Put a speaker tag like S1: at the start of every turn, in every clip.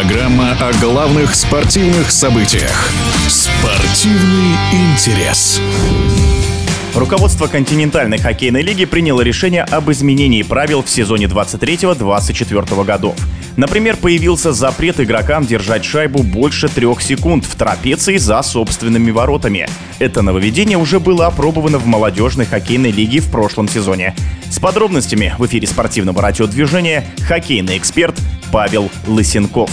S1: Программа о главных спортивных событиях. Спортивный интерес.
S2: Руководство континентальной хоккейной лиги приняло решение об изменении правил в сезоне 23-24 годов. Например, появился запрет игрокам держать шайбу больше трех секунд в трапеции за собственными воротами. Это нововведение уже было опробовано в молодежной хоккейной лиге в прошлом сезоне. С подробностями в эфире спортивного радиодвижения хоккейный эксперт Павел Лысенков.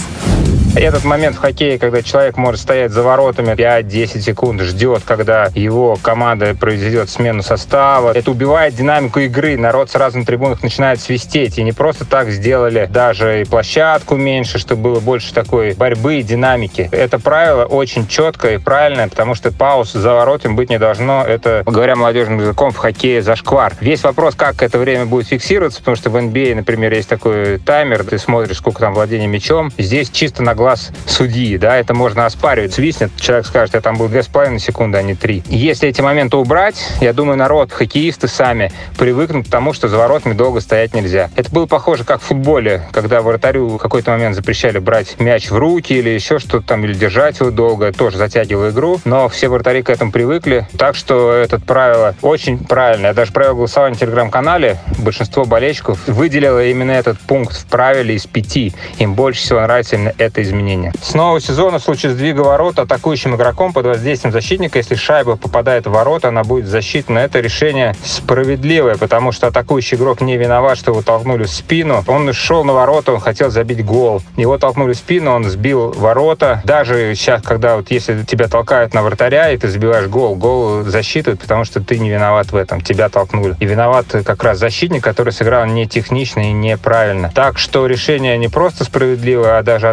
S3: Этот момент в хоккее, когда человек может стоять за воротами 5-10 секунд, ждет, когда его команда произведет смену состава. Это убивает динамику игры. Народ сразу на трибунах начинает свистеть. И не просто так сделали даже и площадку меньше, чтобы было больше такой борьбы и динамики. Это правило очень четкое и правильное, потому что пауз за воротами быть не должно. Это, говоря молодежным языком, в хоккее зашквар. Весь вопрос, как это время будет фиксироваться, потому что в NBA, например, есть такой таймер, ты смотришь, сколько там владения мячом. Здесь чисто на глаз судьи, да, это можно оспаривать. Свистнет, человек скажет, я там был 2,5 секунды, а не 3. Если эти моменты убрать, я думаю, народ, хоккеисты сами привыкнут к тому, что за воротами долго стоять нельзя. Это было похоже, как в футболе, когда вратарю в какой-то момент запрещали брать мяч в руки или еще что-то там, или держать его долго, тоже затягивало игру, но все вратари к этому привыкли, так что это правило очень правильное. Я даже провел голосование в телеграм-канале, большинство болельщиков выделило именно этот пункт в правиле из пяти. Им больше всего нравится именно это изменение. С нового сезона в случае сдвига ворот атакующим игроком под воздействием защитника, если шайба попадает в ворота, она будет засчитана. Это решение справедливое, потому что атакующий игрок не виноват, что его толкнули в спину. Он шел на ворота, он хотел забить гол. Его толкнули в спину, он сбил ворота. Даже сейчас, когда вот если тебя толкают на вратаря, и ты забиваешь гол, гол засчитывают, потому что ты не виноват в этом, тебя толкнули. И виноват как раз защитник, который сыграл не технично и неправильно. Так что решение не просто справедливое, а даже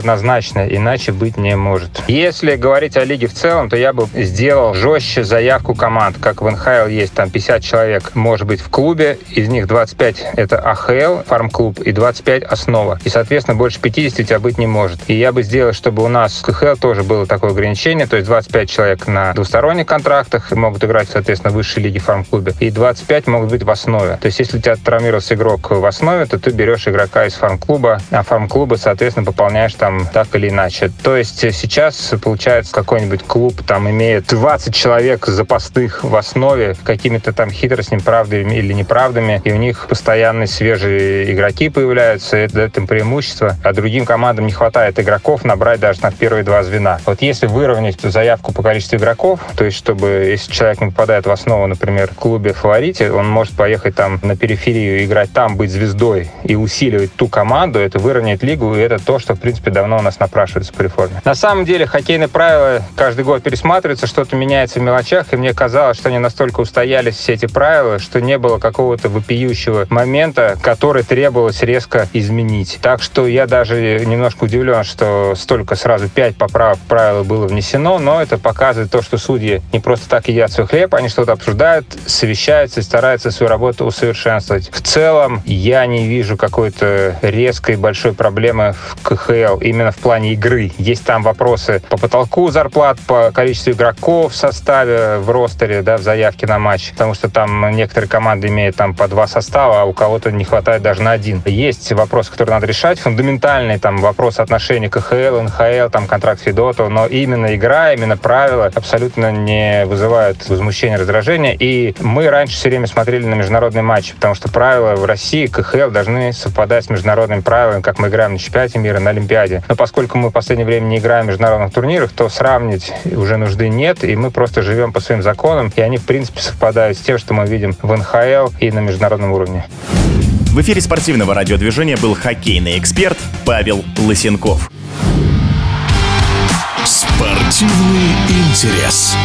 S3: однозначное, иначе быть не может. Если говорить о лиге в целом, то я бы сделал жестче заявку команд, как в НХЛ есть там 50 человек, может быть, в клубе, из них 25 это АХЛ, фарм-клуб, и 25 основа. И, соответственно, больше 50 у тебя быть не может. И я бы сделал, чтобы у нас в КХЛ тоже было такое ограничение, то есть 25 человек на двусторонних контрактах могут играть, соответственно, в высшей лиге фарм-клубе, и 25 могут быть в основе. То есть, если у тебя травмировался игрок в основе, то ты берешь игрока из фарм-клуба, а фарм-клуба, соответственно, пополняешь там так или иначе. То есть сейчас, получается, какой-нибудь клуб там имеет 20 человек запасных в основе какими-то там хитростями, правдами или неправдами, и у них постоянно свежие игроки появляются, это дает им преимущество, а другим командам не хватает игроков набрать даже на первые два звена. Вот если выровнять заявку по количеству игроков, то есть чтобы, если человек не попадает в основу, например, в клубе фаворите, он может поехать там на периферию, играть там, быть звездой и усиливать ту команду, это выровнять лигу, и это то, что, в принципе, давно у нас напрашивается по реформе. На самом деле, хоккейные правила каждый год пересматриваются, что-то меняется в мелочах, и мне казалось, что они настолько устоялись, все эти правила, что не было какого-то вопиющего момента, который требовалось резко изменить. Так что я даже немножко удивлен, что столько сразу пять поправок в правила было внесено, но это показывает то, что судьи не просто так едят свой хлеб, они что-то обсуждают, совещаются и стараются свою работу усовершенствовать. В целом, я не вижу какой-то резкой большой проблемы в КХЛ именно в плане игры. Есть там вопросы по потолку зарплат, по количеству игроков в составе, в ростере, да, в заявке на матч, потому что там некоторые команды имеют там по два состава, а у кого-то не хватает даже на один. Есть вопросы, которые надо решать, фундаментальные там вопрос отношений КХЛ, НХЛ, там контракт Федотова, но именно игра, именно правила абсолютно не вызывают возмущения, раздражения. И мы раньше все время смотрели на международные матчи, потому что правила в России, КХЛ, должны совпадать с международными правилами, как мы играем на чемпионате мира, на Олимпиаде. Но поскольку мы в последнее время не играем в международных турнирах, то сравнить уже нужды нет, и мы просто живем по своим законам, и они, в принципе, совпадают с тем, что мы видим в НХЛ и на международном уровне.
S2: В эфире спортивного радиодвижения был хоккейный эксперт Павел Лысенков.
S1: Спортивный интерес.